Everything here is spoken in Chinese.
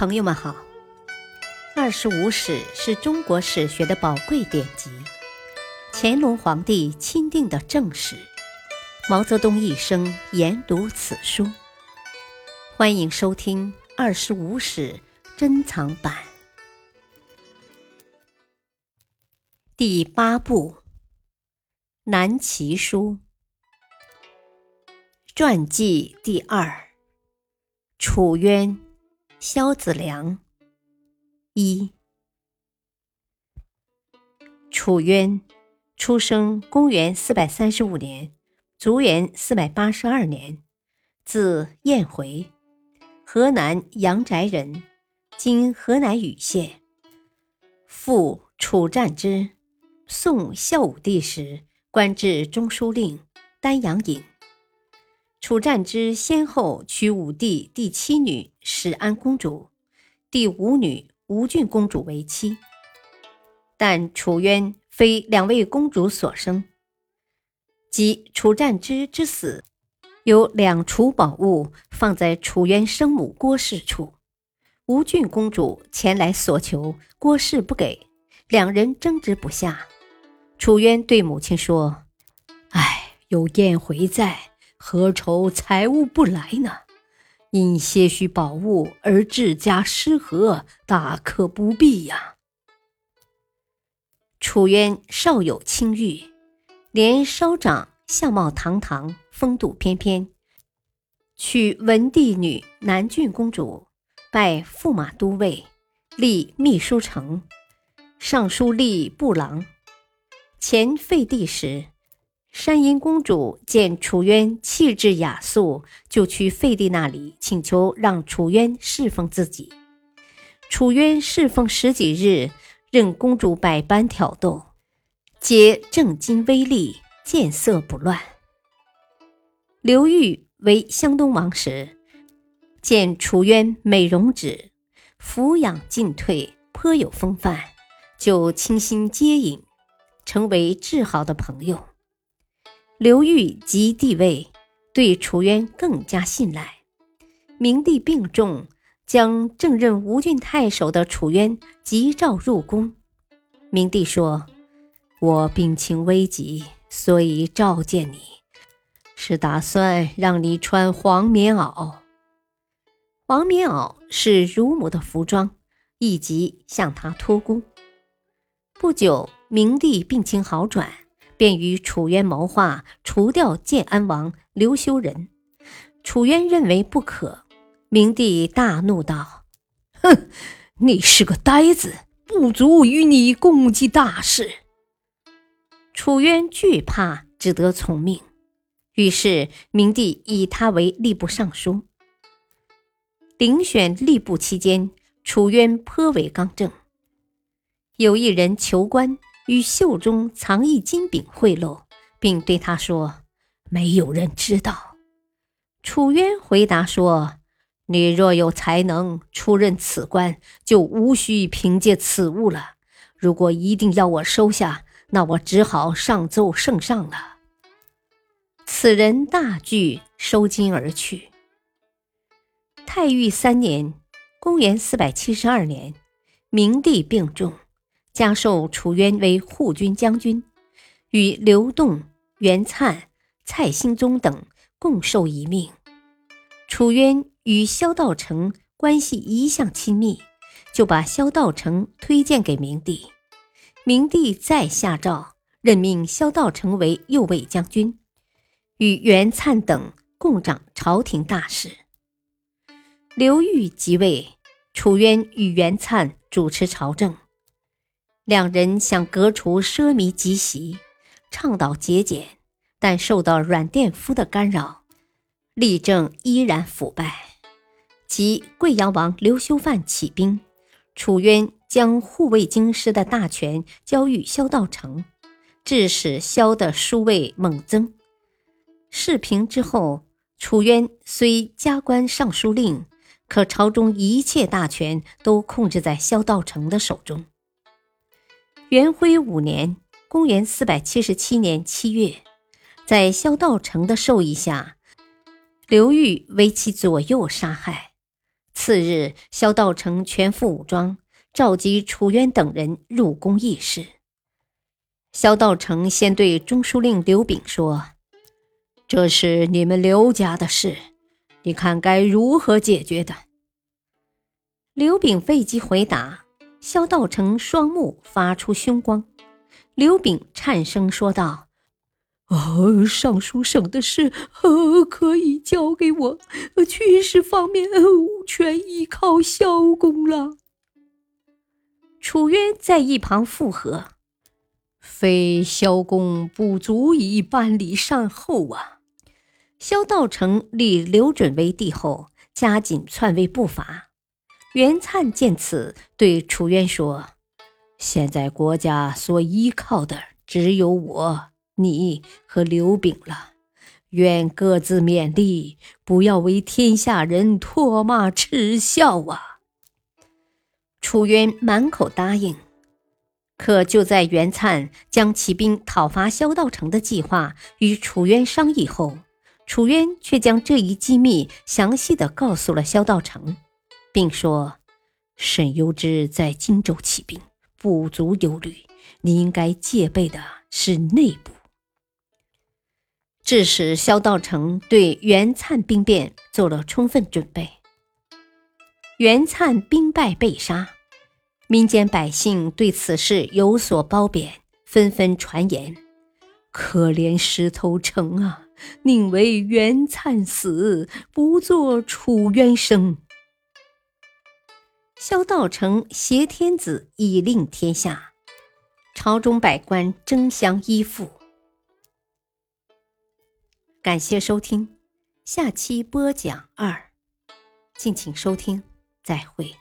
朋友们好，《二十五史》是中国史学的宝贵典籍，乾隆皇帝钦定的正史，毛泽东一生研读此书。欢迎收听《二十五史》珍藏版第八部《南齐书》传记第二：楚渊。萧子良，一楚渊，出生公元四百三十五年，卒元四百八十二年，字彦回，河南阳翟人，今河南禹县。父楚战之，宋孝武帝时官至中书令、丹阳尹。楚战之先后娶武帝第七女史安公主、第五女吴郡公主为妻，但楚渊非两位公主所生。即楚战之之死，有两储宝物放在楚渊生母郭氏处，吴郡公主前来索求，郭氏不给，两人争执不下。楚渊对母亲说：“哎，有燕回在。”何愁财物不来呢？因些许宝物而治家失和，大可不必呀。楚渊少有清誉，连稍长，相貌堂堂，风度翩翩，娶文帝女南郡公主，拜驸马都尉，立秘书丞，尚书吏部郎。前废帝时。山阴公主见楚渊气质雅素，就去废帝那里请求让楚渊侍奉自己。楚渊侍奉十几日，任公主百般挑逗，皆正襟危立，见色不乱。刘裕为湘东王时，见楚渊美容止，抚养进退，颇有风范，就倾心接引，成为至好的朋友。刘裕即帝位，对楚渊更加信赖。明帝病重，将正任吴郡太守的楚渊急召入宫。明帝说：“我病情危急，所以召见你，是打算让你穿黄棉袄。黄棉袄是乳母的服装，以即向他托孤。”不久，明帝病情好转。便与楚渊谋划除掉建安王刘修仁，楚渊认为不可。明帝大怒道：“哼，你是个呆子，不足与你共计大事。”楚渊惧怕，只得从命。于是明帝以他为吏部尚书。遴选吏部期间，楚渊颇为刚正。有一人求官。与袖中藏一金饼贿赂，并对他说：“没有人知道。”楚渊回答说：“你若有才能出任此官，就无需凭借此物了。如果一定要我收下，那我只好上奏圣上了。”此人大惧，收金而去。太裕三年（公元472年），明帝病重。加授楚渊为护军将军，与刘栋、袁粲、蔡兴宗等共受一命。楚渊与萧道成关系一向亲密，就把萧道成推荐给明帝。明帝再下诏任命萧道成为右卫将军，与袁粲等共掌朝廷大事。刘裕即位，楚渊与袁粲主持朝政。两人想革除奢靡积习，倡导节俭，但受到阮殿夫的干扰，立政依然腐败。及贵阳王刘修范起兵，楚渊将护卫京师的大权交予萧道成，致使萧的书位猛增。事平之后，楚渊虽加官尚书令，可朝中一切大权都控制在萧道成的手中。元徽五年（公元477年）七月，在萧道成的授意下，刘裕为其左右杀害。次日，萧道成全副武装，召集楚渊等人入宫议事。萧道成先对中书令刘炳说：“这是你们刘家的事，你看该如何解决的？”刘炳未及回答，萧道成双目发出凶光。刘炳颤声说道。呃，尚书省的事，呃，可以交给我；军事方面，全依靠萧公了。楚渊在一旁附和：“非萧公不足以办理善后啊。”萧道成立刘准为帝后，加紧篡位步伐。袁灿见此，对楚渊说：“现在国家所依靠的只有我。”你和刘炳了，愿各自勉励，不要为天下人唾骂耻笑啊！楚渊满口答应，可就在袁灿将起兵讨伐萧道成的计划与楚渊商议后，楚渊却将这一机密详细的告诉了萧道成，并说：“沈攸之在荆州起兵，不足忧虑，你应该戒备的是内部。”致使萧道成对袁灿兵变做了充分准备。袁灿兵败被杀，民间百姓对此事有所褒贬，纷纷传言：“可怜石头城啊，宁为袁灿死，不做楚渊生。”萧道成挟天子以令天下，朝中百官争相依附。感谢收听，下期播讲二，敬请收听，再会。